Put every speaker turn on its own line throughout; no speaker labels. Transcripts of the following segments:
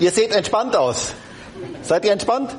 Ihr seht entspannt aus. Seid ihr entspannt?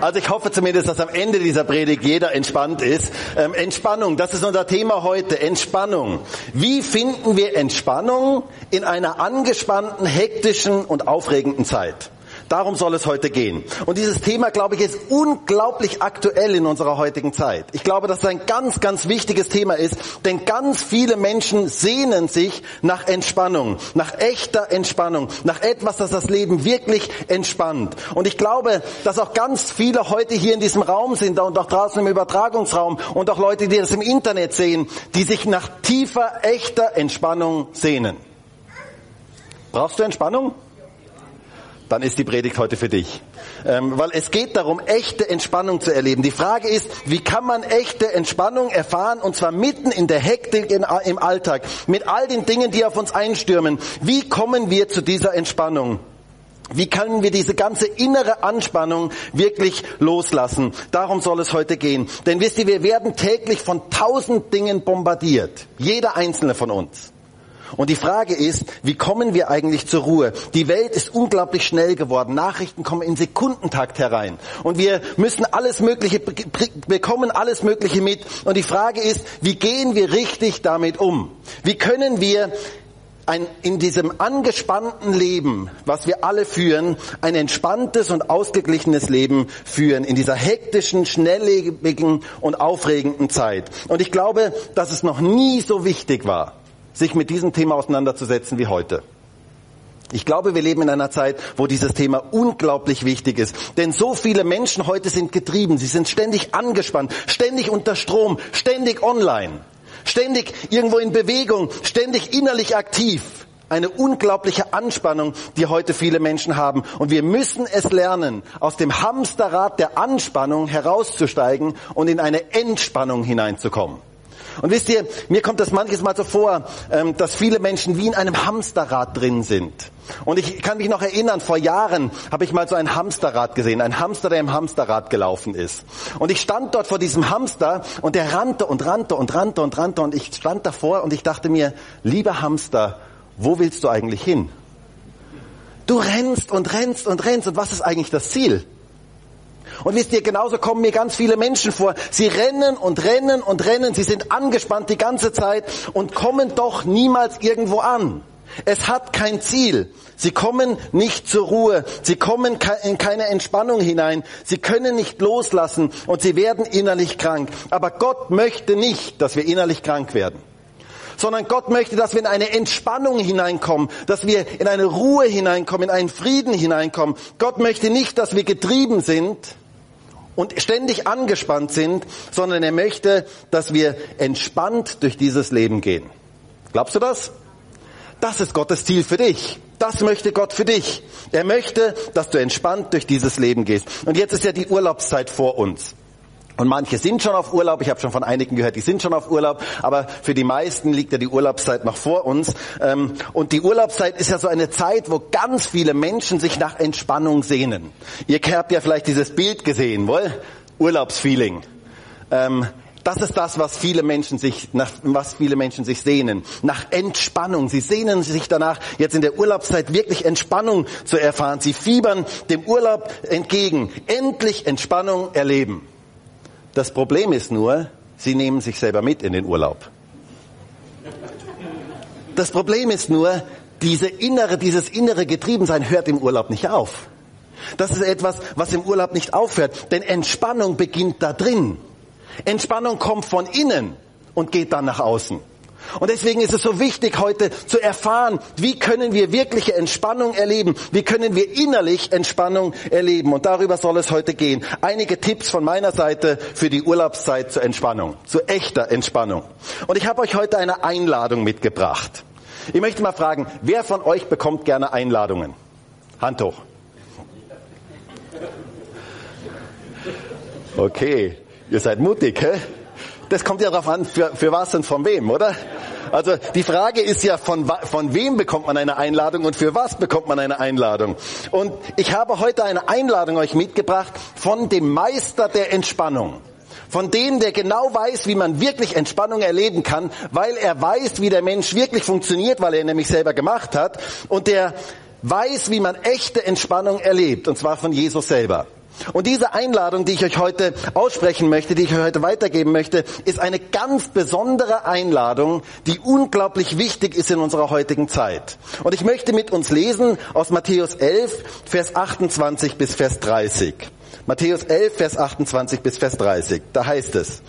Also ich hoffe zumindest, dass am Ende dieser Predigt jeder entspannt ist. Ähm, Entspannung, das ist unser Thema heute. Entspannung. Wie finden wir Entspannung in einer angespannten, hektischen und aufregenden Zeit? Darum soll es heute gehen. Und dieses Thema, glaube ich, ist unglaublich aktuell in unserer heutigen Zeit. Ich glaube, dass es ein ganz, ganz wichtiges Thema ist, denn ganz viele Menschen sehnen sich nach Entspannung, nach echter Entspannung, nach etwas, das das Leben wirklich entspannt. Und ich glaube, dass auch ganz viele heute hier in diesem Raum sind und auch draußen im Übertragungsraum und auch Leute, die das im Internet sehen, die sich nach tiefer, echter Entspannung sehnen. Brauchst du Entspannung? Dann ist die Predigt heute für dich. Ähm, weil es geht darum, echte Entspannung zu erleben. Die Frage ist, wie kann man echte Entspannung erfahren und zwar mitten in der Hektik in, im Alltag, mit all den Dingen, die auf uns einstürmen. Wie kommen wir zu dieser Entspannung? Wie können wir diese ganze innere Anspannung wirklich loslassen? Darum soll es heute gehen. Denn wisst ihr, wir werden täglich von tausend Dingen bombardiert. Jeder einzelne von uns. Und die Frage ist, wie kommen wir eigentlich zur Ruhe? Die Welt ist unglaublich schnell geworden. Nachrichten kommen in Sekundentakt herein. Und wir müssen alles Mögliche, bekommen alles Mögliche mit. Und die Frage ist, wie gehen wir richtig damit um? Wie können wir ein, in diesem angespannten Leben, was wir alle führen, ein entspanntes und ausgeglichenes Leben führen in dieser hektischen, schnelllebigen und aufregenden Zeit. Und ich glaube, dass es noch nie so wichtig war, sich mit diesem Thema auseinanderzusetzen wie heute. Ich glaube, wir leben in einer Zeit, wo dieses Thema unglaublich wichtig ist. Denn so viele Menschen heute sind getrieben. Sie sind ständig angespannt, ständig unter Strom, ständig online, ständig irgendwo in Bewegung, ständig innerlich aktiv. Eine unglaubliche Anspannung, die heute viele Menschen haben. Und wir müssen es lernen, aus dem Hamsterrad der Anspannung herauszusteigen und in eine Entspannung hineinzukommen. Und wisst ihr, mir kommt das manches Mal so vor, ähm, dass viele Menschen wie in einem Hamsterrad drin sind. Und ich kann mich noch erinnern, vor Jahren habe ich mal so ein Hamsterrad gesehen, ein Hamster, der im Hamsterrad gelaufen ist. Und ich stand dort vor diesem Hamster und der rannte und rannte und rannte und rannte und ich stand davor und ich dachte mir, lieber Hamster, wo willst du eigentlich hin? Du rennst und rennst und rennst und was ist eigentlich das Ziel? Und wisst ihr, genauso kommen mir ganz viele Menschen vor. Sie rennen und rennen und rennen. Sie sind angespannt die ganze Zeit und kommen doch niemals irgendwo an. Es hat kein Ziel. Sie kommen nicht zur Ruhe. Sie kommen in keine Entspannung hinein. Sie können nicht loslassen und sie werden innerlich krank. Aber Gott möchte nicht, dass wir innerlich krank werden sondern Gott möchte, dass wir in eine Entspannung hineinkommen, dass wir in eine Ruhe hineinkommen, in einen Frieden hineinkommen. Gott möchte nicht, dass wir getrieben sind, und ständig angespannt sind, sondern er möchte, dass wir entspannt durch dieses Leben gehen. Glaubst du das? Das ist Gottes Ziel für dich. Das möchte Gott für dich. Er möchte, dass du entspannt durch dieses Leben gehst. Und jetzt ist ja die Urlaubszeit vor uns. Und manche sind schon auf Urlaub. Ich habe schon von einigen gehört, die sind schon auf Urlaub. Aber für die meisten liegt ja die Urlaubszeit noch vor uns. Ähm, und die Urlaubszeit ist ja so eine Zeit, wo ganz viele Menschen sich nach Entspannung sehnen. Ihr habt ja vielleicht dieses Bild gesehen, wohl? Urlaubsfeeling. Ähm, das ist das, was viele Menschen sich, nach was viele Menschen sich sehnen. Nach Entspannung. Sie sehnen sich danach, jetzt in der Urlaubszeit wirklich Entspannung zu erfahren. Sie fiebern dem Urlaub entgegen. Endlich Entspannung erleben. Das Problem ist nur, sie nehmen sich selber mit in den Urlaub. Das Problem ist nur, diese innere, dieses innere Getriebensein hört im Urlaub nicht auf. Das ist etwas, was im Urlaub nicht aufhört, denn Entspannung beginnt da drin. Entspannung kommt von innen und geht dann nach außen. Und deswegen ist es so wichtig, heute zu erfahren, wie können wir wirkliche Entspannung erleben? Wie können wir innerlich Entspannung erleben? Und darüber soll es heute gehen. Einige Tipps von meiner Seite für die Urlaubszeit zur Entspannung, zu echter Entspannung. Und ich habe euch heute eine Einladung mitgebracht. Ich möchte mal fragen, wer von euch bekommt gerne Einladungen? Hand hoch. Okay, ihr seid mutig, hä? Das kommt ja darauf an, für, für was und von wem, oder? Also die Frage ist ja, von, von wem bekommt man eine Einladung und für was bekommt man eine Einladung? Und ich habe heute eine Einladung euch mitgebracht von dem Meister der Entspannung. Von dem, der genau weiß, wie man wirklich Entspannung erleben kann, weil er weiß, wie der Mensch wirklich funktioniert, weil er nämlich selber gemacht hat und der weiß, wie man echte Entspannung erlebt, und zwar von Jesus selber. Und diese Einladung, die ich euch heute aussprechen möchte, die ich euch heute weitergeben möchte, ist eine ganz besondere Einladung, die unglaublich wichtig ist in unserer heutigen Zeit. Und ich möchte mit uns lesen aus Matthäus 11, Vers 28 bis Vers 30. Matthäus 11, Vers 28 bis Vers 30. Da heißt es,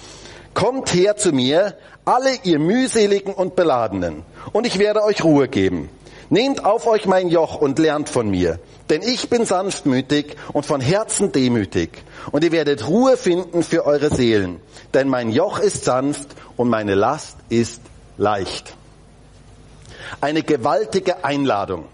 Kommt her zu mir, alle ihr mühseligen und beladenen, und ich werde euch Ruhe geben. Nehmt auf euch mein Joch und lernt von mir, denn ich bin sanftmütig und von Herzen demütig, und ihr werdet Ruhe finden für eure Seelen, denn mein Joch ist sanft und meine Last ist leicht. Eine gewaltige Einladung.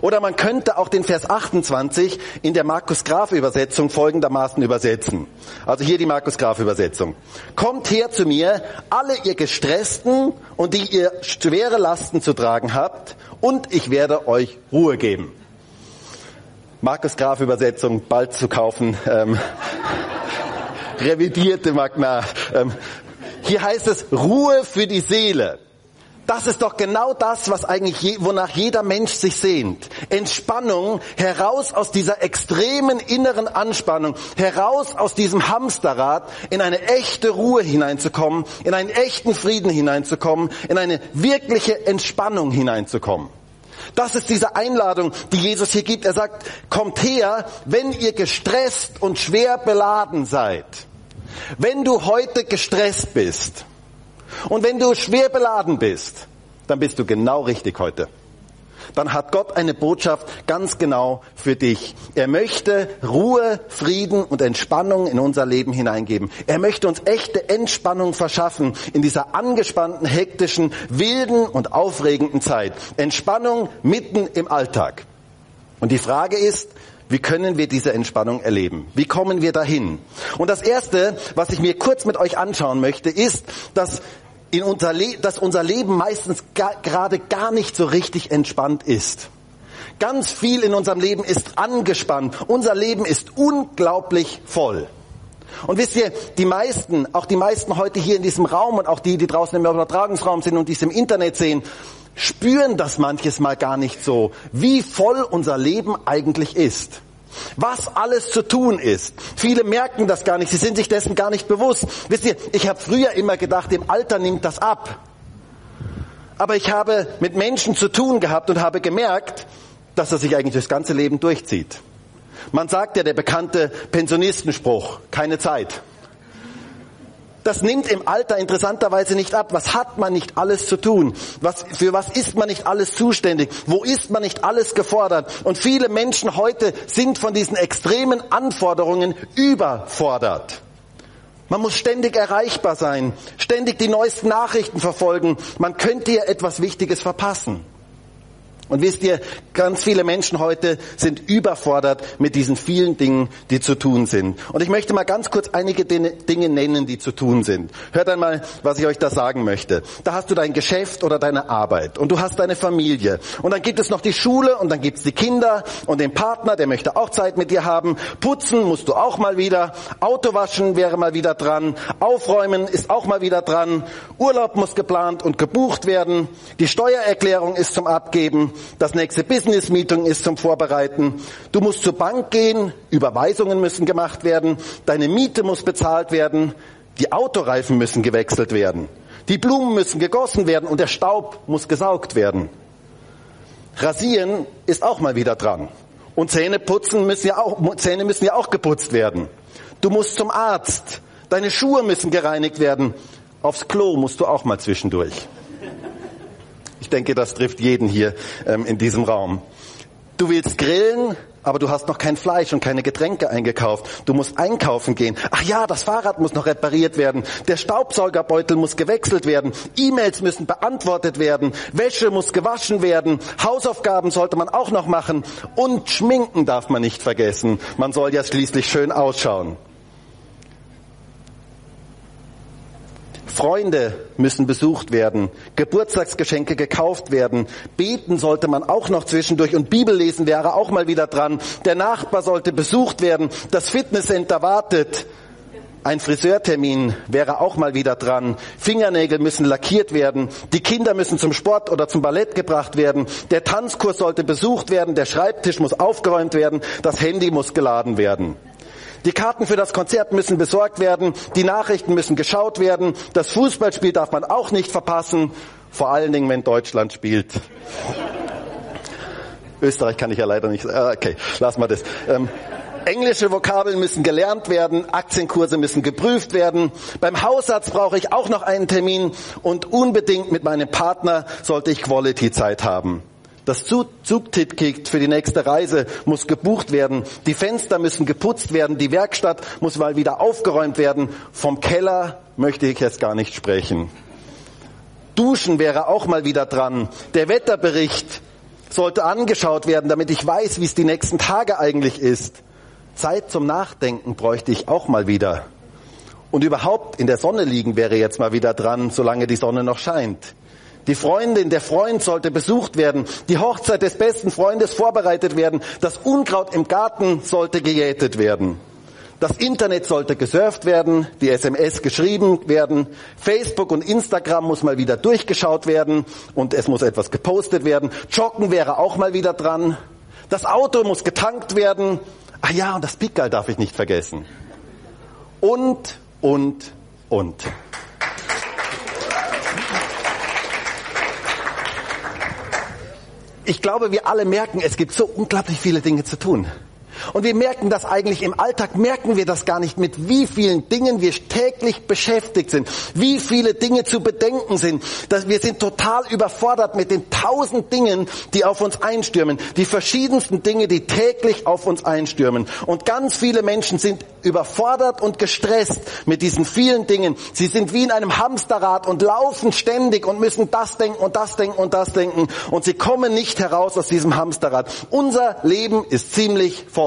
Oder man könnte auch den Vers 28 in der Markus Graf Übersetzung folgendermaßen übersetzen. Also hier die Markus Graf Übersetzung. Kommt her zu mir, alle ihr gestressten und die ihr schwere Lasten zu tragen habt, und ich werde euch Ruhe geben. Markus Graf Übersetzung bald zu kaufen. Ähm, revidierte Magna. Ähm, hier heißt es Ruhe für die Seele. Das ist doch genau das, was eigentlich, je, wonach jeder Mensch sich sehnt. Entspannung, heraus aus dieser extremen inneren Anspannung, heraus aus diesem Hamsterrad, in eine echte Ruhe hineinzukommen, in einen echten Frieden hineinzukommen, in eine wirkliche Entspannung hineinzukommen. Das ist diese Einladung, die Jesus hier gibt. Er sagt, kommt her, wenn ihr gestresst und schwer beladen seid. Wenn du heute gestresst bist, und wenn du schwer beladen bist, dann bist du genau richtig heute. Dann hat Gott eine Botschaft ganz genau für dich. Er möchte Ruhe, Frieden und Entspannung in unser Leben hineingeben. Er möchte uns echte Entspannung verschaffen in dieser angespannten, hektischen, wilden und aufregenden Zeit. Entspannung mitten im Alltag. Und die Frage ist, wie können wir diese Entspannung erleben? Wie kommen wir dahin? Und das Erste, was ich mir kurz mit euch anschauen möchte, ist, dass in unser Le dass unser Leben meistens gerade gar nicht so richtig entspannt ist. Ganz viel in unserem Leben ist angespannt. Unser Leben ist unglaublich voll. Und wisst ihr, die meisten, auch die meisten heute hier in diesem Raum und auch die, die draußen im Übertragungsraum sind und dies im Internet sehen, spüren das manches Mal gar nicht so, wie voll unser Leben eigentlich ist. Was alles zu tun ist. Viele merken das gar nicht, sie sind sich dessen gar nicht bewusst. Wisst ihr, ich habe früher immer gedacht, im Alter nimmt das ab. Aber ich habe mit Menschen zu tun gehabt und habe gemerkt, dass er sich eigentlich das ganze Leben durchzieht. Man sagt ja der bekannte Pensionistenspruch, keine Zeit. Das nimmt im Alter interessanterweise nicht ab. Was hat man nicht alles zu tun? Was, für was ist man nicht alles zuständig? Wo ist man nicht alles gefordert? Und viele Menschen heute sind von diesen extremen Anforderungen überfordert. Man muss ständig erreichbar sein, ständig die neuesten Nachrichten verfolgen. Man könnte hier etwas Wichtiges verpassen. Und wisst ihr, ganz viele Menschen heute sind überfordert mit diesen vielen Dingen, die zu tun sind. Und ich möchte mal ganz kurz einige Dinge nennen, die zu tun sind. Hört einmal, was ich euch da sagen möchte. Da hast du dein Geschäft oder deine Arbeit und du hast deine Familie. Und dann gibt es noch die Schule und dann gibt es die Kinder und den Partner, der möchte auch Zeit mit dir haben. Putzen musst du auch mal wieder. Auto waschen wäre mal wieder dran. Aufräumen ist auch mal wieder dran. Urlaub muss geplant und gebucht werden. Die Steuererklärung ist zum Abgeben. Das nächste Business Meeting ist zum Vorbereiten. Du musst zur Bank gehen, Überweisungen müssen gemacht werden, deine Miete muss bezahlt werden, die Autoreifen müssen gewechselt werden, die Blumen müssen gegossen werden und der Staub muss gesaugt werden. Rasieren ist auch mal wieder dran. Und Zähne putzen müssen ja auch, Zähne müssen ja auch geputzt werden. Du musst zum Arzt. Deine Schuhe müssen gereinigt werden. Aufs Klo musst du auch mal zwischendurch. Ich denke, das trifft jeden hier ähm, in diesem Raum. Du willst grillen, aber du hast noch kein Fleisch und keine Getränke eingekauft. Du musst einkaufen gehen. Ach ja, das Fahrrad muss noch repariert werden. Der Staubsaugerbeutel muss gewechselt werden. E-Mails müssen beantwortet werden. Wäsche muss gewaschen werden. Hausaufgaben sollte man auch noch machen. Und schminken darf man nicht vergessen. Man soll ja schließlich schön ausschauen. Freunde müssen besucht werden, Geburtstagsgeschenke gekauft werden, beten sollte man auch noch zwischendurch und Bibellesen wäre auch mal wieder dran. Der Nachbar sollte besucht werden, das Fitnesscenter wartet. Ein Friseurtermin wäre auch mal wieder dran. Fingernägel müssen lackiert werden. Die Kinder müssen zum Sport oder zum Ballett gebracht werden. Der Tanzkurs sollte besucht werden. Der Schreibtisch muss aufgeräumt werden. Das Handy muss geladen werden. Die Karten für das Konzert müssen besorgt werden. Die Nachrichten müssen geschaut werden. Das Fußballspiel darf man auch nicht verpassen. Vor allen Dingen, wenn Deutschland spielt. Österreich kann ich ja leider nicht. Ah, okay, lassen wir das. Ähm, Englische Vokabeln müssen gelernt werden, Aktienkurse müssen geprüft werden. Beim Hausarzt brauche ich auch noch einen Termin und unbedingt mit meinem Partner sollte ich Quality-Zeit haben. Das Zugticket für die nächste Reise muss gebucht werden. Die Fenster müssen geputzt werden. Die Werkstatt muss mal wieder aufgeräumt werden. Vom Keller möchte ich jetzt gar nicht sprechen. Duschen wäre auch mal wieder dran. Der Wetterbericht sollte angeschaut werden, damit ich weiß, wie es die nächsten Tage eigentlich ist. Zeit zum Nachdenken bräuchte ich auch mal wieder. Und überhaupt in der Sonne liegen wäre jetzt mal wieder dran, solange die Sonne noch scheint. Die Freundin, der Freund sollte besucht werden. Die Hochzeit des besten Freundes vorbereitet werden. Das Unkraut im Garten sollte gejätet werden. Das Internet sollte gesurft werden, die SMS geschrieben werden, Facebook und Instagram muss mal wieder durchgeschaut werden und es muss etwas gepostet werden. Joggen wäre auch mal wieder dran. Das Auto muss getankt werden Ah ja, und das Pickerl darf ich nicht vergessen. Und, und, und. Ich glaube, wir alle merken, es gibt so unglaublich viele Dinge zu tun. Und wir merken das eigentlich im Alltag, merken wir das gar nicht, mit wie vielen Dingen wir täglich beschäftigt sind, wie viele Dinge zu bedenken sind. Dass wir sind total überfordert mit den tausend Dingen, die auf uns einstürmen, die verschiedensten Dinge, die täglich auf uns einstürmen. Und ganz viele Menschen sind überfordert und gestresst mit diesen vielen Dingen. Sie sind wie in einem Hamsterrad und laufen ständig und müssen das denken und das denken und das denken und sie kommen nicht heraus aus diesem Hamsterrad. Unser Leben ist ziemlich voll.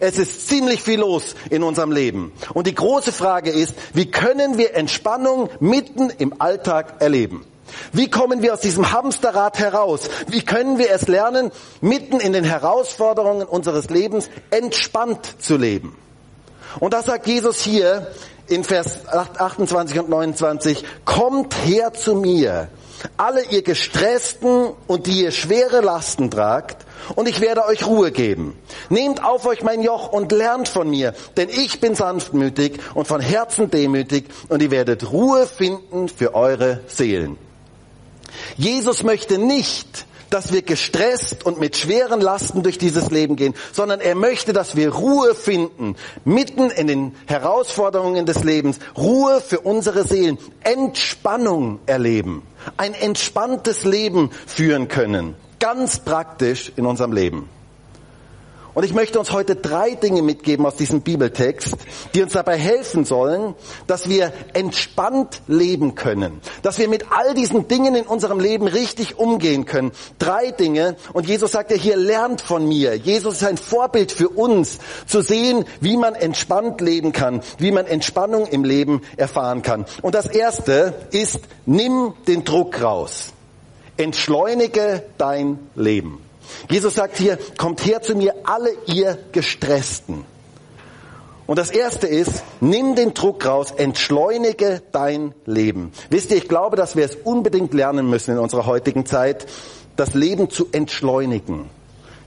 Es ist ziemlich viel los in unserem Leben. Und die große Frage ist, wie können wir Entspannung mitten im Alltag erleben? Wie kommen wir aus diesem Hamsterrad heraus? Wie können wir es lernen, mitten in den Herausforderungen unseres Lebens entspannt zu leben? Und das sagt Jesus hier in Vers 28 und 29, kommt her zu mir, alle ihr gestressten und die ihr schwere Lasten tragt, und ich werde euch Ruhe geben. Nehmt auf euch mein Joch und lernt von mir, denn ich bin sanftmütig und von Herzen demütig, und ihr werdet Ruhe finden für eure Seelen. Jesus möchte nicht, dass wir gestresst und mit schweren Lasten durch dieses Leben gehen, sondern er möchte, dass wir Ruhe finden, mitten in den Herausforderungen des Lebens, Ruhe für unsere Seelen, Entspannung erleben, ein entspanntes Leben führen können, ganz praktisch in unserem Leben. Und ich möchte uns heute drei Dinge mitgeben aus diesem Bibeltext, die uns dabei helfen sollen, dass wir entspannt leben können, dass wir mit all diesen Dingen in unserem Leben richtig umgehen können. Drei Dinge. Und Jesus sagt ja hier, lernt von mir. Jesus ist ein Vorbild für uns, zu sehen, wie man entspannt leben kann, wie man Entspannung im Leben erfahren kann. Und das erste ist, nimm den Druck raus. Entschleunige dein Leben. Jesus sagt hier, kommt her zu mir, alle ihr Gestressten. Und das erste ist, nimm den Druck raus, entschleunige dein Leben. Wisst ihr, ich glaube, dass wir es unbedingt lernen müssen in unserer heutigen Zeit, das Leben zu entschleunigen,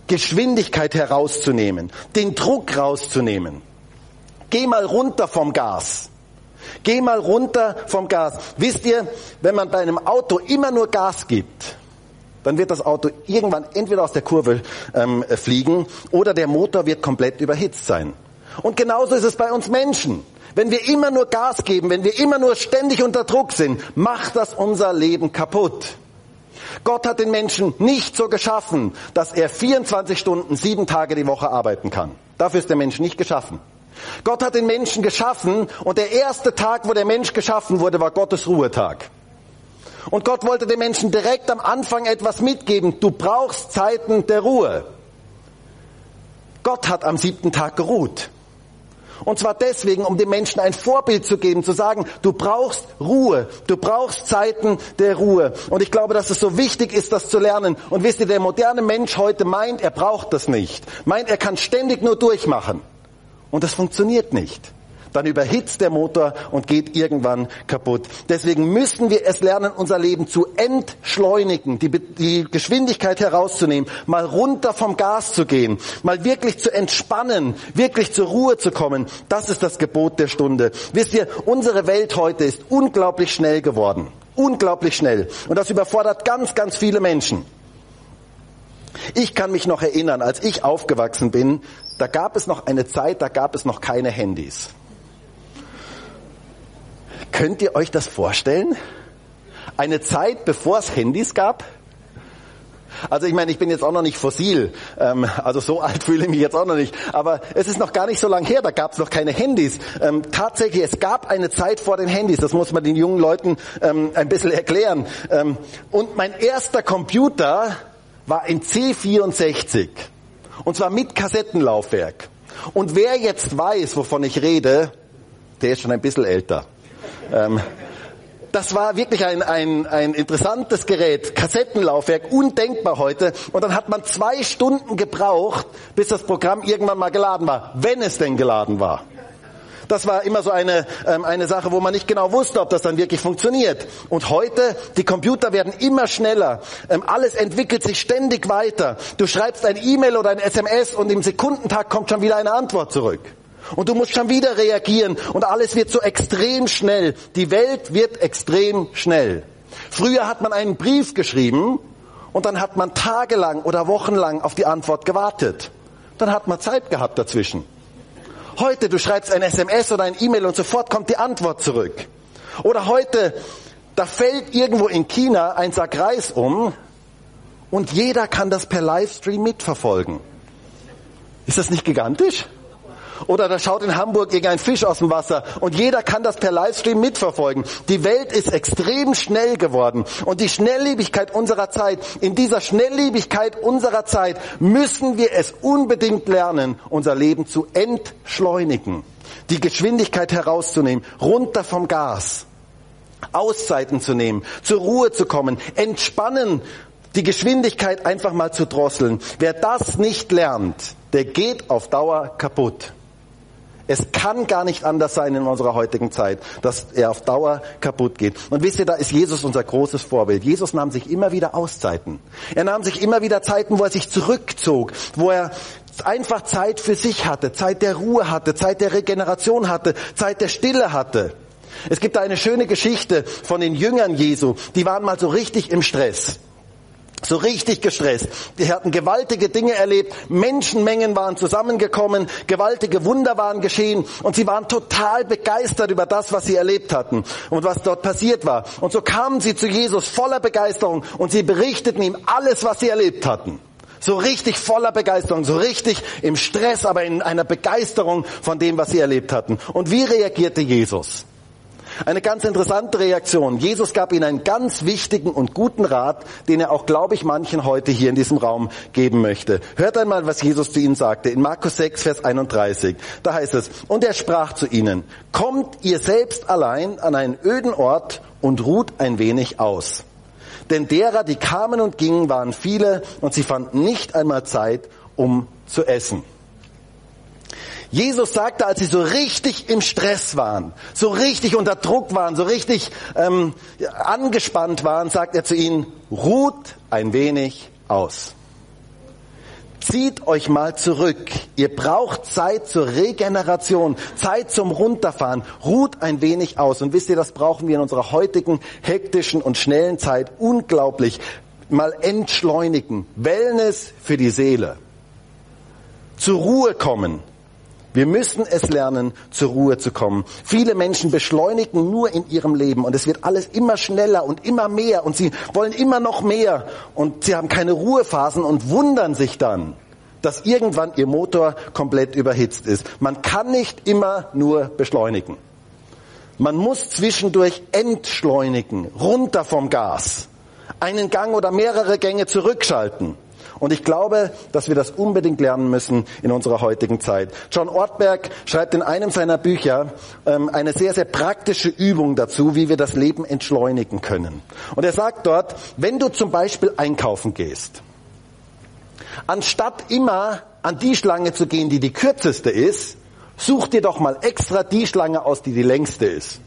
Geschwindigkeit herauszunehmen, den Druck rauszunehmen. Geh mal runter vom Gas. Geh mal runter vom Gas. Wisst ihr, wenn man bei einem Auto immer nur Gas gibt, dann wird das Auto irgendwann entweder aus der Kurve ähm, fliegen oder der Motor wird komplett überhitzt sein. Und genauso ist es bei uns Menschen. Wenn wir immer nur Gas geben, wenn wir immer nur ständig unter Druck sind, macht das unser Leben kaputt. Gott hat den Menschen nicht so geschaffen, dass er 24 Stunden, sieben Tage die Woche arbeiten kann. Dafür ist der Mensch nicht geschaffen. Gott hat den Menschen geschaffen und der erste Tag, wo der Mensch geschaffen wurde, war Gottes Ruhetag. Und Gott wollte den Menschen direkt am Anfang etwas mitgeben. Du brauchst Zeiten der Ruhe. Gott hat am siebten Tag geruht. Und zwar deswegen, um den Menschen ein Vorbild zu geben, zu sagen, du brauchst Ruhe, du brauchst Zeiten der Ruhe. Und ich glaube, dass es so wichtig ist, das zu lernen. Und wisst ihr, der moderne Mensch heute meint, er braucht das nicht. Meint, er kann ständig nur durchmachen. Und das funktioniert nicht. dann überhitzt der Motor und geht irgendwann kaputt. Deswegen müssen wir es lernen, unser Leben zu entschleunigen, die, die Geschwindigkeit herauszunehmen, mal runter vom Gas zu gehen, mal wirklich zu entspannen, wirklich zur Ruhe zu kommen. Das ist das Gebot der Stunde. Wisst ihr, unsere Welt heute ist unglaublich schnell geworden. Unglaublich schnell. Und das überfordert ganz, ganz viele Menschen. Ich kann mich noch erinnern, als ich aufgewachsen bin, da gab es noch eine Zeit, da gab es noch keine Handys. Könnt ihr euch das vorstellen? Eine Zeit, bevor es Handys gab? Also ich meine, ich bin jetzt auch noch nicht fossil, ähm, also so alt fühle ich mich jetzt auch noch nicht. Aber es ist noch gar nicht so lange her, da gab es noch keine Handys. Ähm, tatsächlich, es gab eine Zeit vor den Handys, das muss man den jungen Leuten ähm, ein bisschen erklären. Ähm, und mein erster Computer war ein C64. Und zwar mit Kassettenlaufwerk. Und wer jetzt weiß, wovon ich rede, der ist schon ein bisschen älter. Ähm, das war wirklich ein, ein, ein interessantes Gerät, Kassettenlaufwerk, undenkbar heute. Und dann hat man zwei Stunden gebraucht, bis das Programm irgendwann mal geladen war, wenn es denn geladen war. Das war immer so eine, ähm, eine Sache, wo man nicht genau wusste, ob das dann wirklich funktioniert. Und heute, die Computer werden immer schneller. Ähm, alles entwickelt sich ständig weiter. Du schreibst ein E-Mail oder ein SMS und im Sekundentag kommt schon wieder eine Antwort zurück. Und du musst schon wieder reagieren und alles wird so extrem schnell. Die Welt wird extrem schnell. Früher hat man einen Brief geschrieben und dann hat man tagelang oder wochenlang auf die Antwort gewartet. Dann hat man Zeit gehabt dazwischen. Heute, du schreibst ein SMS oder ein E-Mail und sofort kommt die Antwort zurück. Oder heute, da fällt irgendwo in China ein Sack Reis um und jeder kann das per Livestream mitverfolgen. Ist das nicht gigantisch? Oder da schaut in Hamburg irgendein Fisch aus dem Wasser und jeder kann das per Livestream mitverfolgen. Die Welt ist extrem schnell geworden und die Schnelllebigkeit unserer Zeit, in dieser Schnelllebigkeit unserer Zeit müssen wir es unbedingt lernen, unser Leben zu entschleunigen, die Geschwindigkeit herauszunehmen, runter vom Gas. Auszeiten zu nehmen, zur Ruhe zu kommen, entspannen, die Geschwindigkeit einfach mal zu drosseln. Wer das nicht lernt, der geht auf Dauer kaputt. Es kann gar nicht anders sein in unserer heutigen Zeit, dass er auf Dauer kaputt geht. Und wisst ihr, da ist Jesus unser großes Vorbild. Jesus nahm sich immer wieder Auszeiten. Er nahm sich immer wieder Zeiten, wo er sich zurückzog, wo er einfach Zeit für sich hatte, Zeit der Ruhe hatte, Zeit der Regeneration hatte, Zeit der Stille hatte. Es gibt da eine schöne Geschichte von den Jüngern Jesu, die waren mal so richtig im Stress. So richtig gestresst. Die hatten gewaltige Dinge erlebt, Menschenmengen waren zusammengekommen, gewaltige Wunder waren geschehen und sie waren total begeistert über das, was sie erlebt hatten und was dort passiert war. Und so kamen sie zu Jesus voller Begeisterung und sie berichteten ihm alles, was sie erlebt hatten. So richtig voller Begeisterung, so richtig im Stress, aber in einer Begeisterung von dem, was sie erlebt hatten. Und wie reagierte Jesus? Eine ganz interessante Reaktion. Jesus gab ihnen einen ganz wichtigen und guten Rat, den er auch, glaube ich, manchen heute hier in diesem Raum geben möchte. Hört einmal, was Jesus zu ihnen sagte in Markus 6, Vers 31. Da heißt es, und er sprach zu ihnen, kommt ihr selbst allein an einen öden Ort und ruht ein wenig aus. Denn derer, die kamen und gingen, waren viele und sie fanden nicht einmal Zeit, um zu essen. Jesus sagte, als sie so richtig im Stress waren, so richtig unter Druck waren, so richtig ähm, angespannt waren, sagt er zu ihnen, ruht ein wenig aus. Zieht euch mal zurück. Ihr braucht Zeit zur Regeneration, Zeit zum Runterfahren. Ruht ein wenig aus. Und wisst ihr, das brauchen wir in unserer heutigen hektischen und schnellen Zeit unglaublich. Mal entschleunigen. Wellness für die Seele. Zur Ruhe kommen. Wir müssen es lernen, zur Ruhe zu kommen. Viele Menschen beschleunigen nur in ihrem Leben und es wird alles immer schneller und immer mehr und sie wollen immer noch mehr und sie haben keine Ruhephasen und wundern sich dann, dass irgendwann ihr Motor komplett überhitzt ist. Man kann nicht immer nur beschleunigen. Man muss zwischendurch entschleunigen, runter vom Gas, einen Gang oder mehrere Gänge zurückschalten. Und ich glaube, dass wir das unbedingt lernen müssen in unserer heutigen Zeit. John Ortberg schreibt in einem seiner Bücher ähm, eine sehr, sehr praktische Übung dazu, wie wir das Leben entschleunigen können. Und er sagt dort, wenn du zum Beispiel einkaufen gehst, anstatt immer an die Schlange zu gehen, die die kürzeste ist, Such dir doch mal extra die Schlange aus, die die längste ist.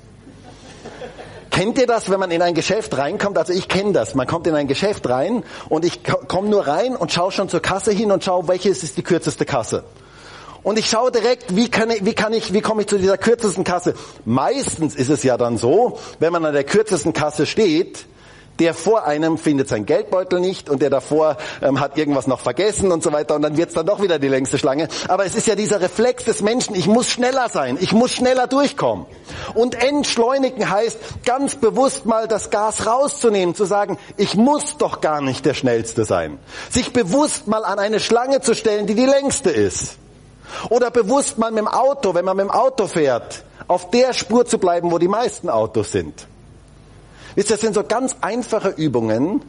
Kennt ihr das, wenn man in ein Geschäft reinkommt? Also ich kenne das. Man kommt in ein Geschäft rein und ich komme nur rein und schaue schon zur Kasse hin und schaue, welches ist die kürzeste Kasse. Und ich schaue direkt, wie kann ich, wie kann ich, wie komme ich zu dieser kürzesten Kasse? Meistens ist es ja dann so, wenn man an der kürzesten Kasse steht, der vor einem findet sein Geldbeutel nicht und der davor ähm, hat irgendwas noch vergessen und so weiter und dann wird's dann doch wieder die längste Schlange. Aber es ist ja dieser Reflex des Menschen, ich muss schneller sein, ich muss schneller durchkommen. Und entschleunigen heißt ganz bewusst mal das Gas rauszunehmen, zu sagen, ich muss doch gar nicht der Schnellste sein. Sich bewusst mal an eine Schlange zu stellen, die die längste ist. Oder bewusst mal mit dem Auto, wenn man mit dem Auto fährt, auf der Spur zu bleiben, wo die meisten Autos sind. Wisst ihr, das sind so ganz einfache Übungen,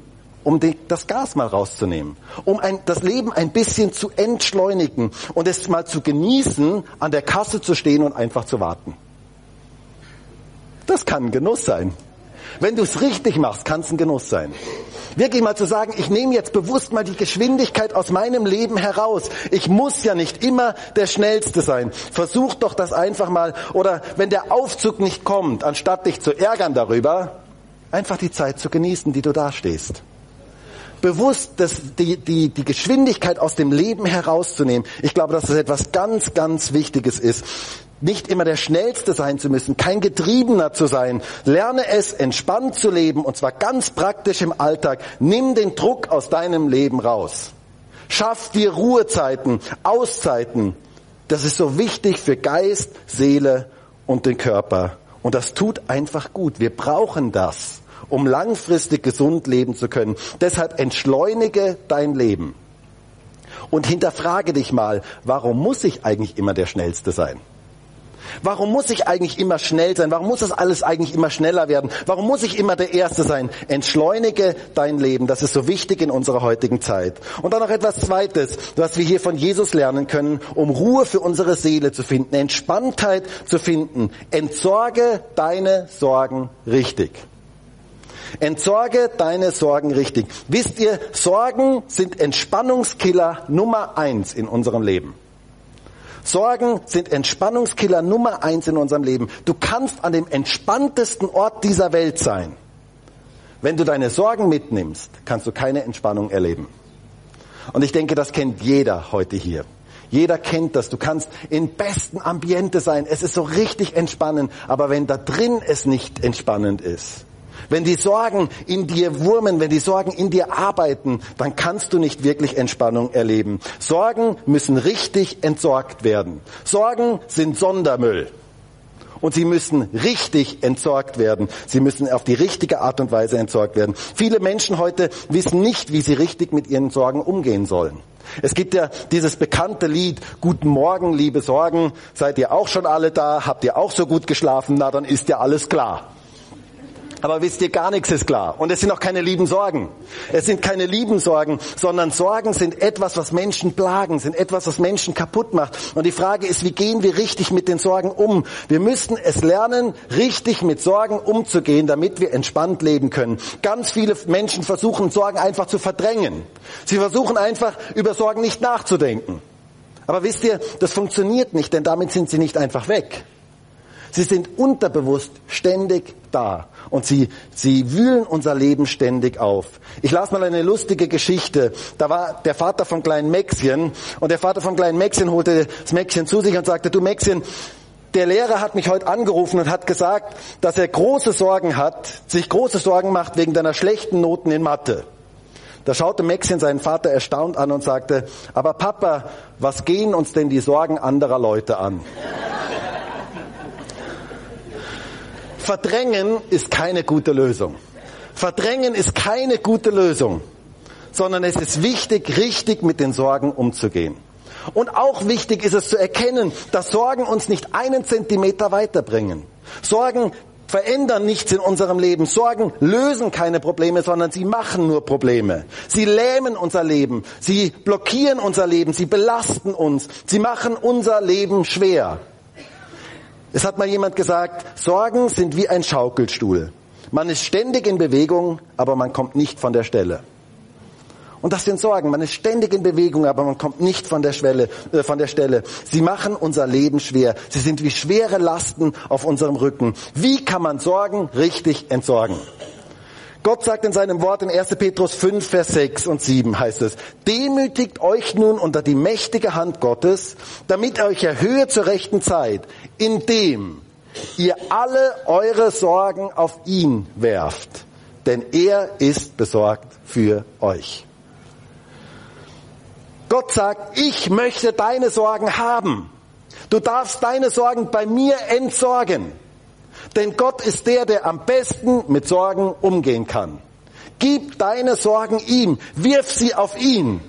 um das Gas mal rauszunehmen, um ein, das Leben ein bisschen zu entschleunigen und es mal zu genießen, an der Kasse zu stehen und einfach zu warten. Das kann ein Genuss sein. Wenn du es richtig machst, kann es ein Genuss sein. Wirklich mal zu sagen, ich nehme jetzt bewusst mal die Geschwindigkeit aus meinem Leben heraus. Ich muss ja nicht immer der Schnellste sein. Versuch doch das einfach mal. Oder wenn der Aufzug nicht kommt, anstatt dich zu ärgern darüber, einfach die Zeit zu genießen, die du da stehst. Bewusst das, die, die, die Geschwindigkeit aus dem Leben herauszunehmen. Ich glaube, dass das etwas ganz, ganz Wichtiges ist. Nicht immer der Schnellste sein zu müssen, kein Getriebener zu sein. Lerne es, entspannt zu leben und zwar ganz praktisch im Alltag. Nimm den Druck aus deinem Leben raus. Schaff dir Ruhezeiten, Auszeiten. Das ist so wichtig für Geist, Seele und den Körper. Und das tut einfach gut. Wir brauchen das um langfristig gesund leben zu können. Deshalb entschleunige dein Leben. Und hinterfrage dich mal, warum muss ich eigentlich immer der Schnellste sein? Warum muss ich eigentlich immer schnell sein? Warum muss das alles eigentlich immer schneller werden? Warum muss ich immer der Erste sein? Entschleunige dein Leben. Das ist so wichtig in unserer heutigen Zeit. Und dann noch etwas Zweites, was wir hier von Jesus lernen können, um Ruhe für unsere Seele zu finden, Entspanntheit zu finden. Entsorge deine Sorgen richtig. Entsorge deine Sorgen richtig. Wisst ihr, Sorgen sind Entspannungskiller Nummer eins in unserem Leben. Sorgen sind Entspannungskiller Nummer eins in unserem Leben. Du kannst an dem entspanntesten Ort dieser Welt sein. Wenn du deine Sorgen mitnimmst, kannst du keine Entspannung erleben. Und ich denke, das kennt jeder heute hier. Jeder kennt das. Du kannst in besten Ambiente sein. Es ist so richtig entspannend. Aber wenn da drin es nicht entspannend ist, wenn die Sorgen in dir wurmen, wenn die Sorgen in dir arbeiten, dann kannst du nicht wirklich Entspannung erleben. Sorgen müssen richtig entsorgt werden. Sorgen sind Sondermüll. Und sie müssen richtig entsorgt werden. Sie müssen auf die richtige Art und Weise entsorgt werden. Viele Menschen heute wissen nicht, wie sie richtig mit ihren Sorgen umgehen sollen. Es gibt ja dieses bekannte Lied, Guten Morgen, liebe Sorgen. Seid ihr auch schon alle da? Habt ihr auch so gut geschlafen? Na, dann ist ja alles klar. Aber wisst ihr, gar nichts ist klar. Und es sind auch keine lieben Sorgen. Es sind keine lieben Sorgen, sondern Sorgen sind etwas, was Menschen plagen, sind etwas, was Menschen kaputt macht. Und die Frage ist, wie gehen wir richtig mit den Sorgen um? Wir müssen es lernen, richtig mit Sorgen umzugehen, damit wir entspannt leben können. Ganz viele Menschen versuchen, Sorgen einfach zu verdrängen. Sie versuchen einfach, über Sorgen nicht nachzudenken. Aber wisst ihr, das funktioniert nicht, denn damit sind sie nicht einfach weg. Sie sind unterbewusst ständig da und sie, sie wühlen unser Leben ständig auf. Ich las mal eine lustige Geschichte. Da war der Vater von kleinen Maxchen und der Vater von kleinen Maxchen holte das Maxchen zu sich und sagte, du Maxchen, der Lehrer hat mich heute angerufen und hat gesagt, dass er große Sorgen hat, sich große Sorgen macht wegen deiner schlechten Noten in Mathe. Da schaute Maxchen seinen Vater erstaunt an und sagte, aber Papa, was gehen uns denn die Sorgen anderer Leute an? Verdrängen ist keine gute Lösung. Verdrängen ist keine gute Lösung, sondern es ist wichtig, richtig mit den Sorgen umzugehen. Und auch wichtig ist es zu erkennen, dass Sorgen uns nicht einen Zentimeter weiterbringen. Sorgen verändern nichts in unserem Leben. Sorgen lösen keine Probleme, sondern sie machen nur Probleme. Sie lähmen unser Leben. Sie blockieren unser Leben. Sie belasten uns. Sie machen unser Leben schwer. Es hat mal jemand gesagt, Sorgen sind wie ein Schaukelstuhl. Man ist ständig in Bewegung, aber man kommt nicht von der Stelle. Und das sind Sorgen. Man ist ständig in Bewegung, aber man kommt nicht von der, Schwelle, äh, von der Stelle. Sie machen unser Leben schwer. Sie sind wie schwere Lasten auf unserem Rücken. Wie kann man Sorgen richtig entsorgen? Gott sagt in seinem Wort in 1. Petrus 5, Vers 6 und 7 heißt es, demütigt euch nun unter die mächtige Hand Gottes, damit er euch erhöhe zur rechten Zeit, indem ihr alle eure Sorgen auf ihn werft, denn er ist besorgt für euch. Gott sagt, ich möchte deine Sorgen haben. Du darfst deine Sorgen bei mir entsorgen. Denn Gott ist der, der am besten mit Sorgen umgehen kann. Gib deine Sorgen ihm, wirf sie auf ihn.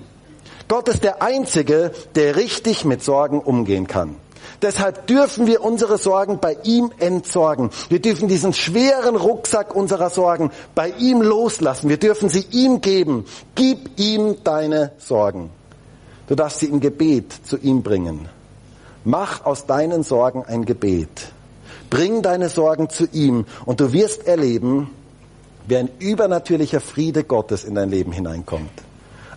Gott ist der Einzige, der richtig mit Sorgen umgehen kann. Deshalb dürfen wir unsere Sorgen bei ihm entsorgen. Wir dürfen diesen schweren Rucksack unserer Sorgen bei ihm loslassen. Wir dürfen sie ihm geben. Gib ihm deine Sorgen. Du darfst sie im Gebet zu ihm bringen. Mach aus deinen Sorgen ein Gebet. Bring deine Sorgen zu ihm und du wirst erleben, wie ein übernatürlicher Friede Gottes in dein Leben hineinkommt.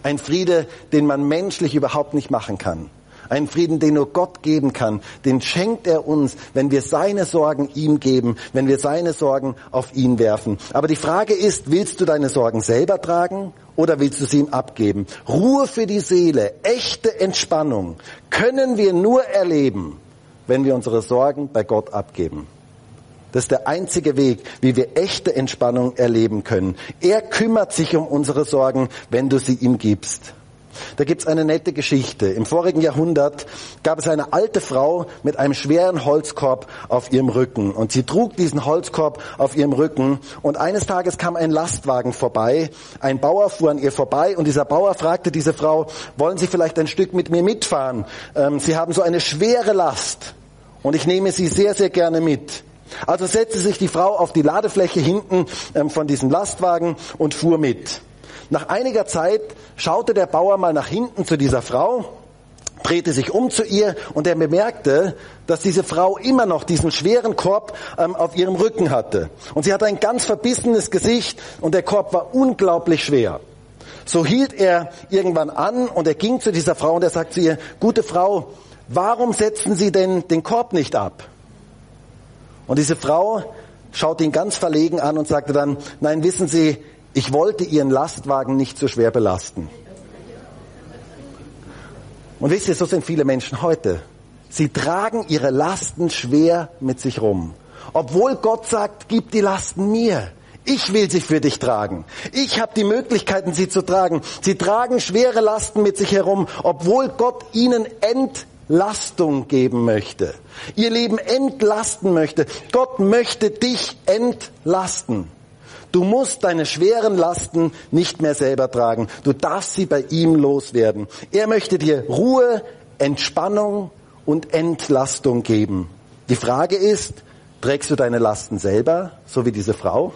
Ein Friede, den man menschlich überhaupt nicht machen kann. Ein Frieden, den nur Gott geben kann. Den schenkt er uns, wenn wir seine Sorgen ihm geben, wenn wir seine Sorgen auf ihn werfen. Aber die Frage ist, willst du deine Sorgen selber tragen oder willst du sie ihm abgeben? Ruhe für die Seele, echte Entspannung können wir nur erleben, wenn wir unsere Sorgen bei Gott abgeben. Das ist der einzige Weg, wie wir echte Entspannung erleben können. Er kümmert sich um unsere Sorgen, wenn du sie ihm gibst. Da gibt's eine nette Geschichte. Im vorigen Jahrhundert gab es eine alte Frau mit einem schweren Holzkorb auf ihrem Rücken. Und sie trug diesen Holzkorb auf ihrem Rücken. Und eines Tages kam ein Lastwagen vorbei. Ein Bauer fuhr an ihr vorbei. Und dieser Bauer fragte diese Frau, wollen Sie vielleicht ein Stück mit mir mitfahren? Ähm, sie haben so eine schwere Last. Und ich nehme Sie sehr, sehr gerne mit. Also setzte sich die Frau auf die Ladefläche hinten ähm, von diesem Lastwagen und fuhr mit. Nach einiger Zeit schaute der Bauer mal nach hinten zu dieser Frau, drehte sich um zu ihr und er bemerkte, dass diese Frau immer noch diesen schweren Korb ähm, auf ihrem Rücken hatte. Und sie hatte ein ganz verbissenes Gesicht und der Korb war unglaublich schwer. So hielt er irgendwann an und er ging zu dieser Frau und er sagt zu ihr, gute Frau, warum setzen Sie denn den Korb nicht ab? Und diese Frau schaut ihn ganz verlegen an und sagte dann, nein, wissen Sie, ich wollte ihren Lastwagen nicht so schwer belasten. Und wisst ihr, so sind viele Menschen heute. Sie tragen ihre Lasten schwer mit sich rum. Obwohl Gott sagt, gib die Lasten mir. Ich will sie für dich tragen. Ich habe die Möglichkeiten, sie zu tragen. Sie tragen schwere Lasten mit sich herum, obwohl Gott ihnen Entlastung geben möchte. Ihr Leben entlasten möchte. Gott möchte dich entlasten. Du musst deine schweren Lasten nicht mehr selber tragen. Du darfst sie bei ihm loswerden. Er möchte dir Ruhe, Entspannung und Entlastung geben. Die Frage ist, trägst du deine Lasten selber, so wie diese Frau?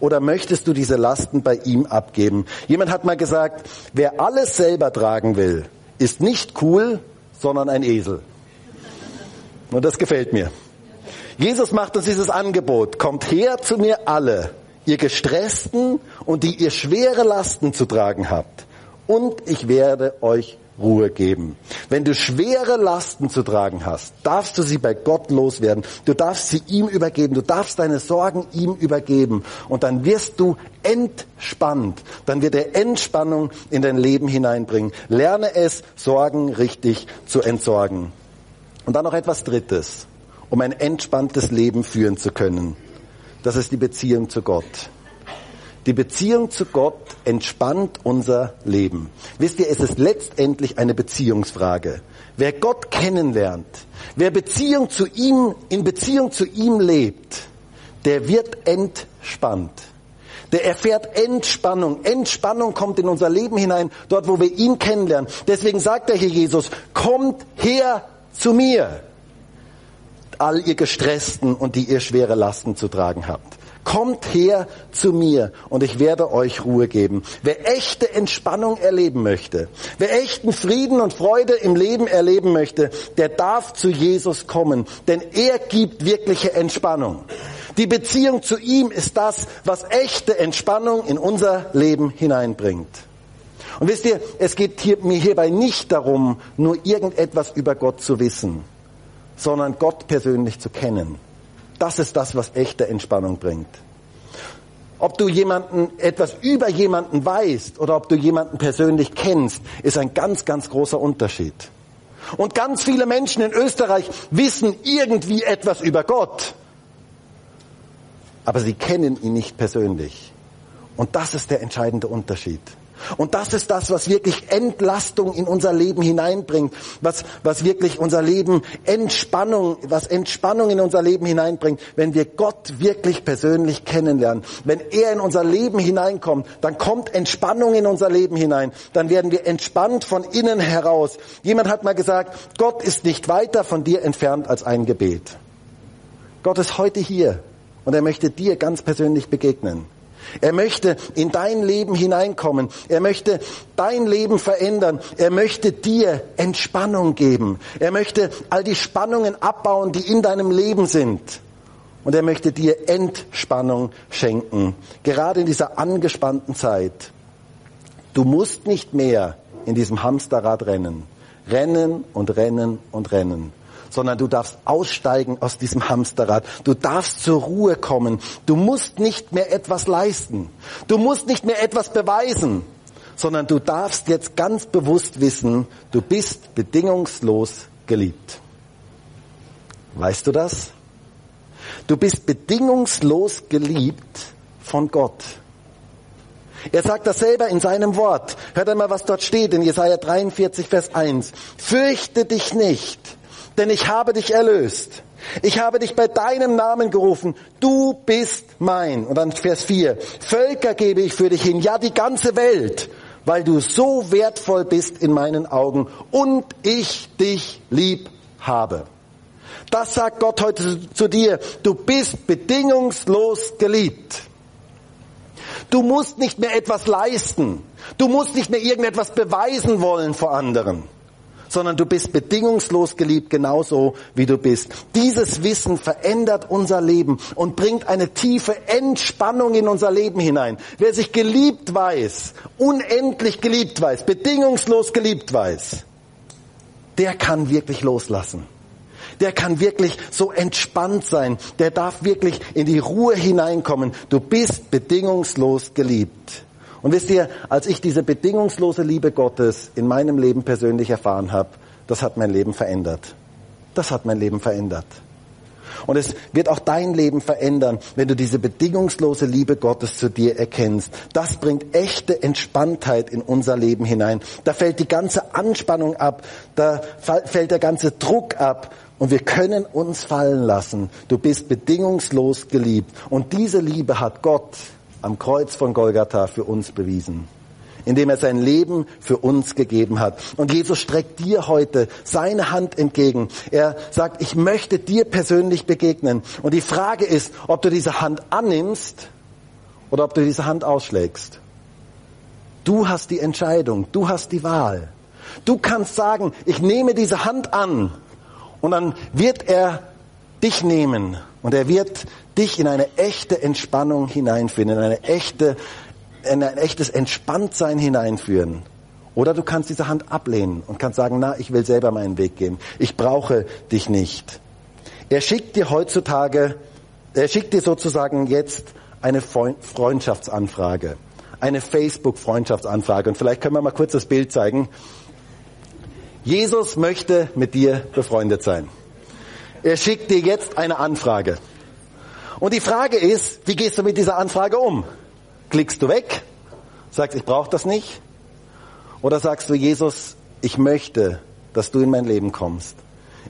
Oder möchtest du diese Lasten bei ihm abgeben? Jemand hat mal gesagt, wer alles selber tragen will, ist nicht cool, sondern ein Esel. Und das gefällt mir. Jesus macht uns dieses Angebot. Kommt her zu mir alle, ihr Gestressten und die ihr schwere Lasten zu tragen habt. Und ich werde euch Ruhe geben. Wenn du schwere Lasten zu tragen hast, darfst du sie bei Gott loswerden. Du darfst sie ihm übergeben. Du darfst deine Sorgen ihm übergeben. Und dann wirst du entspannt. Dann wird er Entspannung in dein Leben hineinbringen. Lerne es, Sorgen richtig zu entsorgen. Und dann noch etwas Drittes, um ein entspanntes Leben führen zu können das ist die Beziehung zu Gott. Die Beziehung zu Gott entspannt unser Leben. Wisst ihr, es ist letztendlich eine Beziehungsfrage. Wer Gott kennenlernt, wer Beziehung zu ihm, in Beziehung zu ihm lebt, der wird entspannt. Der erfährt Entspannung. Entspannung kommt in unser Leben hinein, dort wo wir ihn kennenlernen. Deswegen sagt er hier Jesus, kommt her zu mir all ihr Gestressten und die ihr schwere Lasten zu tragen habt. Kommt her zu mir und ich werde euch Ruhe geben. Wer echte Entspannung erleben möchte, wer echten Frieden und Freude im Leben erleben möchte, der darf zu Jesus kommen, denn er gibt wirkliche Entspannung. Die Beziehung zu ihm ist das, was echte Entspannung in unser Leben hineinbringt. Und wisst ihr, es geht hier, mir hierbei nicht darum, nur irgendetwas über Gott zu wissen, sondern Gott persönlich zu kennen. Das ist das, was echte Entspannung bringt. Ob du jemanden etwas über jemanden weißt oder ob du jemanden persönlich kennst, ist ein ganz, ganz großer Unterschied. Und ganz viele Menschen in Österreich wissen irgendwie etwas über Gott, aber sie kennen ihn nicht persönlich. Und das ist der entscheidende Unterschied. Und das ist das, was wirklich Entlastung in unser Leben hineinbringt, was, was wirklich unser Leben Entspannung, was Entspannung in unser Leben hineinbringt, wenn wir Gott wirklich persönlich kennenlernen. Wenn er in unser Leben hineinkommt, dann kommt Entspannung in unser Leben hinein. Dann werden wir entspannt von innen heraus. Jemand hat mal gesagt, Gott ist nicht weiter von dir entfernt als ein Gebet. Gott ist heute hier und er möchte dir ganz persönlich begegnen. Er möchte in dein Leben hineinkommen. Er möchte dein Leben verändern. Er möchte dir Entspannung geben. Er möchte all die Spannungen abbauen, die in deinem Leben sind. Und er möchte dir Entspannung schenken. Gerade in dieser angespannten Zeit. Du musst nicht mehr in diesem Hamsterrad rennen. Rennen und rennen und rennen sondern du darfst aussteigen aus diesem Hamsterrad. Du darfst zur Ruhe kommen. Du musst nicht mehr etwas leisten. Du musst nicht mehr etwas beweisen, sondern du darfst jetzt ganz bewusst wissen, du bist bedingungslos geliebt. Weißt du das? Du bist bedingungslos geliebt von Gott. Er sagt das selber in seinem Wort. Hört einmal, was dort steht in Jesaja 43, Vers 1. Fürchte dich nicht, denn ich habe dich erlöst. Ich habe dich bei deinem Namen gerufen. Du bist mein. Und dann Vers 4. Völker gebe ich für dich hin. Ja, die ganze Welt. Weil du so wertvoll bist in meinen Augen und ich dich lieb habe. Das sagt Gott heute zu dir. Du bist bedingungslos geliebt. Du musst nicht mehr etwas leisten. Du musst nicht mehr irgendetwas beweisen wollen vor anderen sondern du bist bedingungslos geliebt, genauso wie du bist. Dieses Wissen verändert unser Leben und bringt eine tiefe Entspannung in unser Leben hinein. Wer sich geliebt weiß, unendlich geliebt weiß, bedingungslos geliebt weiß, der kann wirklich loslassen. Der kann wirklich so entspannt sein. Der darf wirklich in die Ruhe hineinkommen. Du bist bedingungslos geliebt. Und wisst ihr, als ich diese bedingungslose Liebe Gottes in meinem Leben persönlich erfahren habe, das hat mein Leben verändert. Das hat mein Leben verändert. Und es wird auch dein Leben verändern, wenn du diese bedingungslose Liebe Gottes zu dir erkennst. Das bringt echte Entspanntheit in unser Leben hinein. Da fällt die ganze Anspannung ab, da fällt der ganze Druck ab und wir können uns fallen lassen. Du bist bedingungslos geliebt. Und diese Liebe hat Gott am Kreuz von Golgatha für uns bewiesen, indem er sein Leben für uns gegeben hat. Und Jesus streckt dir heute seine Hand entgegen. Er sagt, ich möchte dir persönlich begegnen. Und die Frage ist, ob du diese Hand annimmst oder ob du diese Hand ausschlägst. Du hast die Entscheidung, du hast die Wahl. Du kannst sagen, ich nehme diese Hand an und dann wird er dich nehmen und er wird dich in eine echte Entspannung hineinführen, in eine echte, in ein echtes Entspanntsein hineinführen. Oder du kannst diese Hand ablehnen und kannst sagen, na, ich will selber meinen Weg gehen. Ich brauche dich nicht. Er schickt dir heutzutage, er schickt dir sozusagen jetzt eine Freundschaftsanfrage, eine Facebook-Freundschaftsanfrage. Und vielleicht können wir mal kurz das Bild zeigen. Jesus möchte mit dir befreundet sein. Er schickt dir jetzt eine Anfrage. Und die Frage ist, wie gehst du mit dieser Anfrage um? Klickst du weg? Sagst, ich brauche das nicht? Oder sagst du, Jesus, ich möchte, dass du in mein Leben kommst.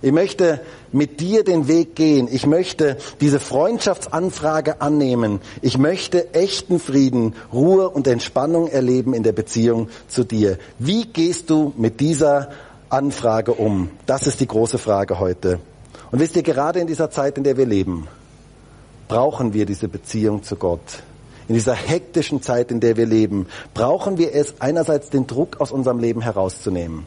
Ich möchte mit dir den Weg gehen. Ich möchte diese Freundschaftsanfrage annehmen. Ich möchte echten Frieden, Ruhe und Entspannung erleben in der Beziehung zu dir. Wie gehst du mit dieser Anfrage um? Das ist die große Frage heute. Und wisst ihr, gerade in dieser Zeit, in der wir leben, brauchen wir diese Beziehung zu Gott. In dieser hektischen Zeit, in der wir leben, brauchen wir es, einerseits den Druck aus unserem Leben herauszunehmen,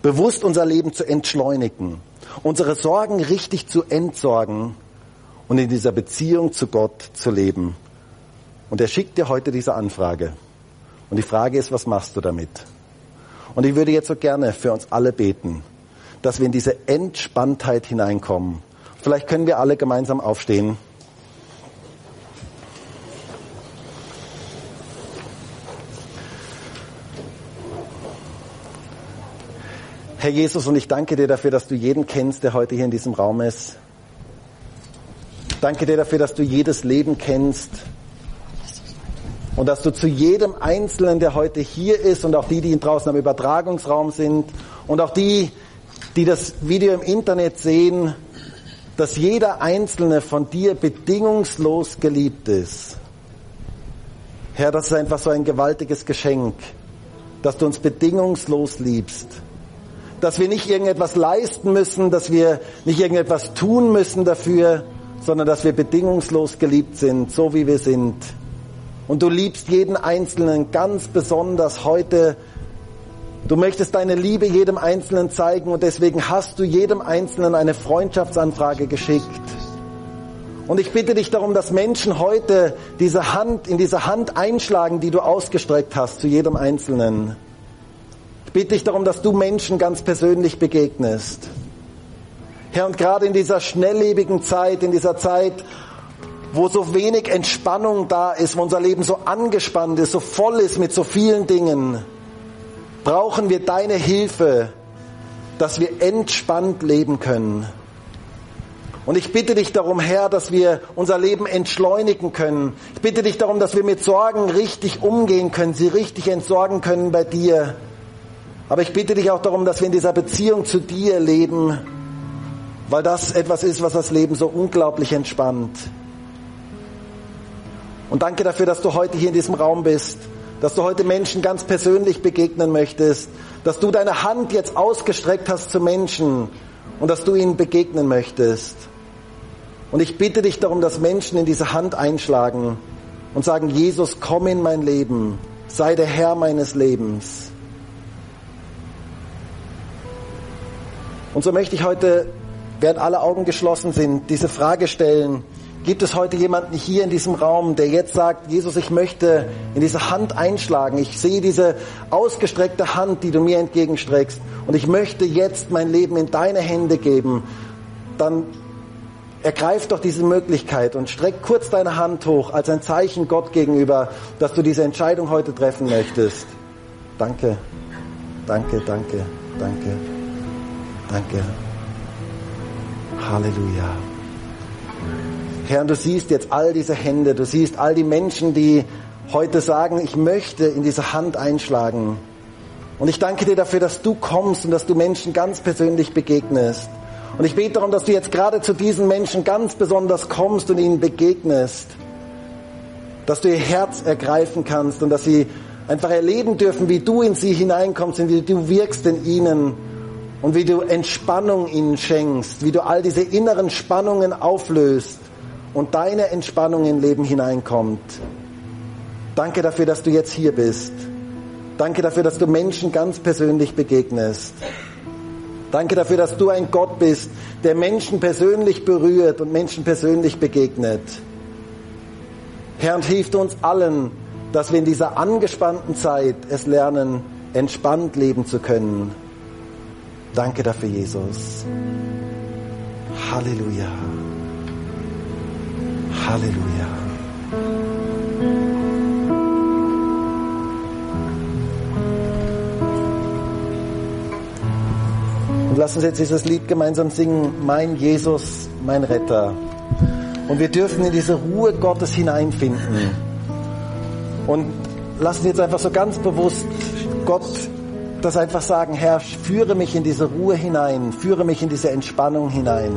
bewusst unser Leben zu entschleunigen, unsere Sorgen richtig zu entsorgen und in dieser Beziehung zu Gott zu leben. Und er schickt dir heute diese Anfrage. Und die Frage ist, was machst du damit? Und ich würde jetzt so gerne für uns alle beten, dass wir in diese Entspanntheit hineinkommen. Vielleicht können wir alle gemeinsam aufstehen. Herr Jesus, und ich danke dir dafür, dass du jeden kennst, der heute hier in diesem Raum ist. Danke dir dafür, dass du jedes Leben kennst und dass du zu jedem Einzelnen, der heute hier ist und auch die, die draußen am Übertragungsraum sind und auch die, die das Video im Internet sehen, dass jeder Einzelne von dir bedingungslos geliebt ist. Herr, das ist einfach so ein gewaltiges Geschenk, dass du uns bedingungslos liebst dass wir nicht irgendetwas leisten müssen, dass wir nicht irgendetwas tun müssen dafür, sondern dass wir bedingungslos geliebt sind, so wie wir sind. Und du liebst jeden Einzelnen ganz besonders heute. Du möchtest deine Liebe jedem Einzelnen zeigen und deswegen hast du jedem Einzelnen eine Freundschaftsanfrage geschickt. Und ich bitte dich darum, dass Menschen heute diese Hand, in diese Hand einschlagen, die du ausgestreckt hast zu jedem Einzelnen bitte ich darum, dass du Menschen ganz persönlich begegnest. Herr, und gerade in dieser schnelllebigen Zeit, in dieser Zeit, wo so wenig Entspannung da ist, wo unser Leben so angespannt ist, so voll ist mit so vielen Dingen, brauchen wir deine Hilfe, dass wir entspannt leben können. Und ich bitte dich darum, Herr, dass wir unser Leben entschleunigen können. Ich bitte dich darum, dass wir mit Sorgen richtig umgehen können, sie richtig entsorgen können bei dir. Aber ich bitte dich auch darum, dass wir in dieser Beziehung zu dir leben, weil das etwas ist, was das Leben so unglaublich entspannt. Und danke dafür, dass du heute hier in diesem Raum bist, dass du heute Menschen ganz persönlich begegnen möchtest, dass du deine Hand jetzt ausgestreckt hast zu Menschen und dass du ihnen begegnen möchtest. Und ich bitte dich darum, dass Menschen in diese Hand einschlagen und sagen, Jesus, komm in mein Leben, sei der Herr meines Lebens. Und so möchte ich heute, während alle Augen geschlossen sind, diese Frage stellen. Gibt es heute jemanden hier in diesem Raum, der jetzt sagt, Jesus, ich möchte in diese Hand einschlagen. Ich sehe diese ausgestreckte Hand, die du mir entgegenstreckst. Und ich möchte jetzt mein Leben in deine Hände geben. Dann ergreif doch diese Möglichkeit und streck kurz deine Hand hoch als ein Zeichen Gott gegenüber, dass du diese Entscheidung heute treffen möchtest. Danke, danke, danke, danke. Danke. Halleluja. Herr, du siehst jetzt all diese Hände, du siehst all die Menschen, die heute sagen, ich möchte in diese Hand einschlagen. Und ich danke dir dafür, dass du kommst und dass du Menschen ganz persönlich begegnest. Und ich bete darum, dass du jetzt gerade zu diesen Menschen ganz besonders kommst und ihnen begegnest. Dass du ihr Herz ergreifen kannst und dass sie einfach erleben dürfen, wie du in sie hineinkommst und wie du wirkst in ihnen und wie du Entspannung ihnen schenkst, wie du all diese inneren Spannungen auflöst und deine Entspannung in Leben hineinkommt. Danke dafür, dass du jetzt hier bist. Danke dafür, dass du Menschen ganz persönlich begegnest. Danke dafür, dass du ein Gott bist, der Menschen persönlich berührt und Menschen persönlich begegnet. Herr, und hilf uns allen, dass wir in dieser angespannten Zeit es lernen, entspannt leben zu können. Danke dafür, Jesus. Halleluja. Halleluja. Und lass uns jetzt dieses Lied gemeinsam singen, mein Jesus, mein Retter. Und wir dürfen in diese Ruhe Gottes hineinfinden. Und lassen jetzt einfach so ganz bewusst Gott das einfach sagen, Herr, führe mich in diese Ruhe hinein, führe mich in diese Entspannung hinein.